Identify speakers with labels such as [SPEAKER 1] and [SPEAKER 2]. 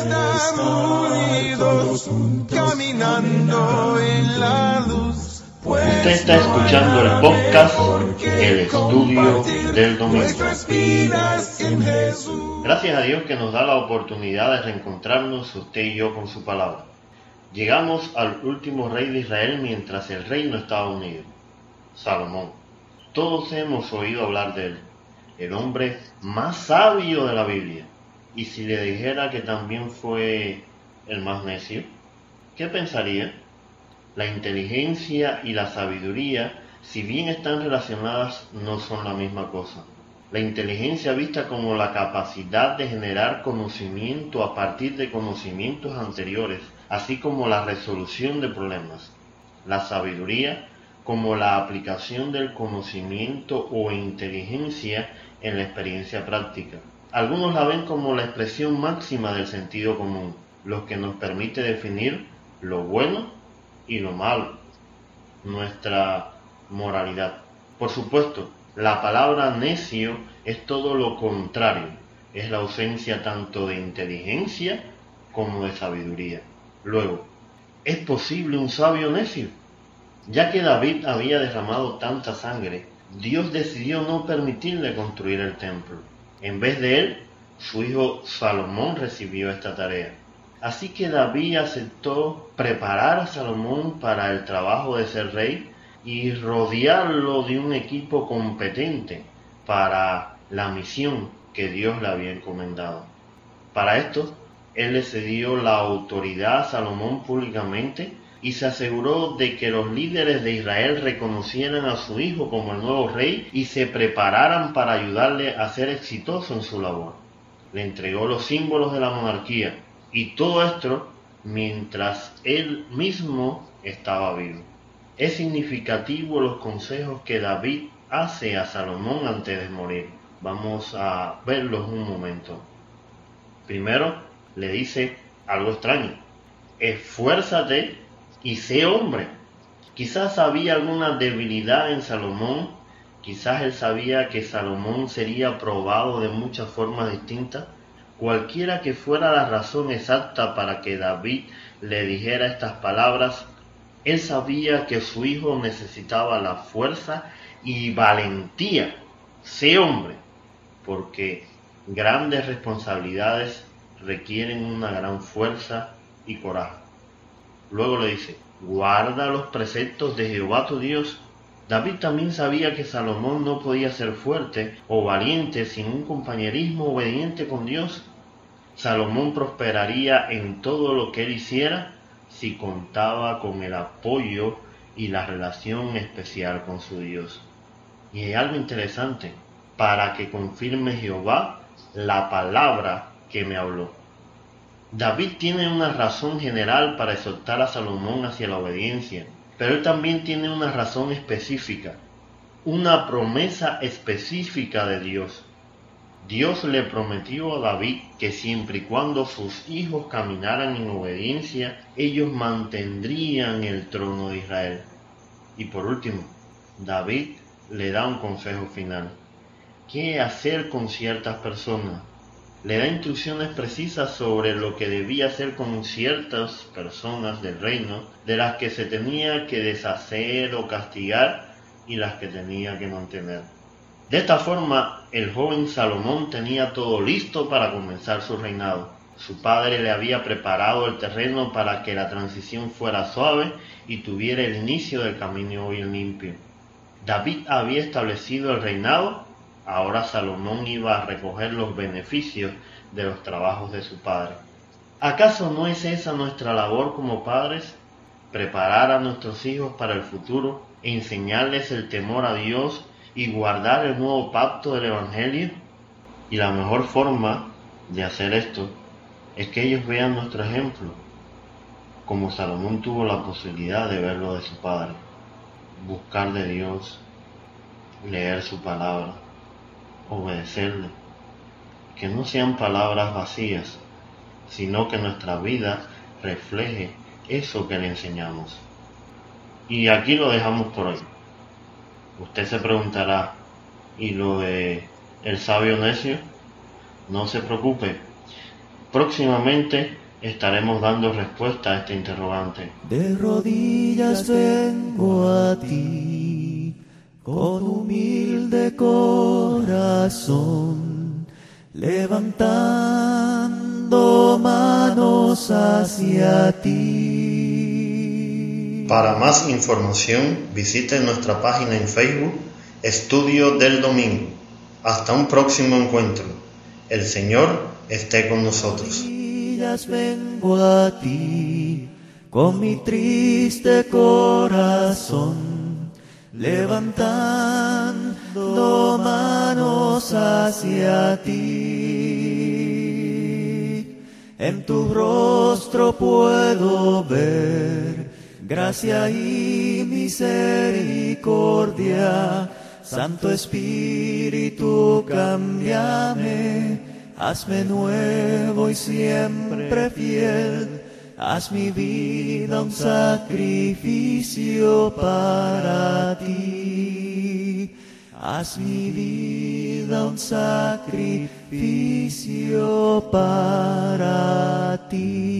[SPEAKER 1] estar unidos, caminando en la luz.
[SPEAKER 2] Usted está escuchando el podcast El Estudio del Domingo. Gracias a Dios que nos da la oportunidad de reencontrarnos usted y yo con su palabra. Llegamos al último rey de Israel mientras el reino estaba unido, Salomón. Todos hemos oído hablar de él, el hombre más sabio de la Biblia. Y si le dijera que también fue el más necio, ¿qué pensaría? La inteligencia y la sabiduría, si bien están relacionadas, no son la misma cosa. La inteligencia vista como la capacidad de generar conocimiento a partir de conocimientos anteriores, así como la resolución de problemas. La sabiduría como la aplicación del conocimiento o inteligencia en la experiencia práctica. Algunos la ven como la expresión máxima del sentido común, lo que nos permite definir lo bueno y lo malo, nuestra moralidad. Por supuesto, la palabra necio es todo lo contrario, es la ausencia tanto de inteligencia como de sabiduría. Luego, ¿es posible un sabio necio? Ya que David había derramado tanta sangre, Dios decidió no permitirle construir el templo. En vez de él, su hijo Salomón recibió esta tarea. Así que David aceptó preparar a Salomón para el trabajo de ser rey y rodearlo de un equipo competente para la misión que Dios le había encomendado. Para esto, él le cedió la autoridad a Salomón públicamente y se aseguró de que los líderes de Israel reconocieran a su hijo como el nuevo rey y se prepararan para ayudarle a ser exitoso en su labor. Le entregó los símbolos de la monarquía, y todo esto mientras él mismo estaba vivo. Es significativo los consejos que David hace a Salomón antes de morir. Vamos a verlos un momento. Primero le dice algo extraño. Esfuérzate y sé hombre. Quizás había alguna debilidad en Salomón. Quizás él sabía que Salomón sería probado de muchas formas distintas Cualquiera que fuera la razón exacta para que David le dijera estas palabras, él sabía que su hijo necesitaba la fuerza y valentía. Sé hombre, porque grandes responsabilidades requieren una gran fuerza y coraje. Luego le dice, guarda los preceptos de Jehová tu Dios. David también sabía que Salomón no podía ser fuerte o valiente sin un compañerismo obediente con Dios Salomón prosperaría en todo lo que él hiciera si contaba con el apoyo y la relación especial con su Dios. Y hay algo interesante, para que confirme Jehová la palabra que me habló. David tiene una razón general para exhortar a Salomón hacia la obediencia, pero él también tiene una razón específica, una promesa específica de Dios. Dios le prometió a David que siempre y cuando sus hijos caminaran en obediencia, ellos mantendrían el trono de Israel. Y por último, David le da un consejo final. ¿Qué hacer con ciertas personas? Le da instrucciones precisas sobre lo que debía hacer con ciertas personas del reino, de las que se tenía que deshacer o castigar y las que tenía que mantener. De esta forma, el joven Salomón tenía todo listo para comenzar su reinado. Su padre le había preparado el terreno para que la transición fuera suave y tuviera el inicio del camino bien limpio. David había establecido el reinado, ahora Salomón iba a recoger los beneficios de los trabajos de su padre. ¿Acaso no es esa nuestra labor como padres? Preparar a nuestros hijos para el futuro, enseñarles el temor a Dios y guardar el nuevo pacto del Evangelio. Y la mejor forma de hacer esto es que ellos vean nuestro ejemplo, como Salomón tuvo la posibilidad de verlo de su padre, buscar de Dios, leer su palabra, obedecerle, que no sean palabras vacías, sino que nuestra vida refleje eso que le enseñamos. Y aquí lo dejamos por hoy. Usted se preguntará, ¿y lo de el sabio necio? No se preocupe, Próximamente estaremos dando respuesta a este interrogante.
[SPEAKER 3] De rodillas vengo a ti con humilde corazón, levantando manos hacia ti.
[SPEAKER 2] Para más información visite nuestra página en Facebook Estudio del Domingo. Hasta un próximo encuentro. El Señor esté con nosotros
[SPEAKER 3] vengo a ti con mi triste corazón, levantando manos hacia ti. En tu rostro puedo ver gracia y misericordia. Santo Espíritu, cámbiame hazme nuevo y siempre fiel, haz mi vida un sacrificio para ti, haz mi vida un sacrificio para ti.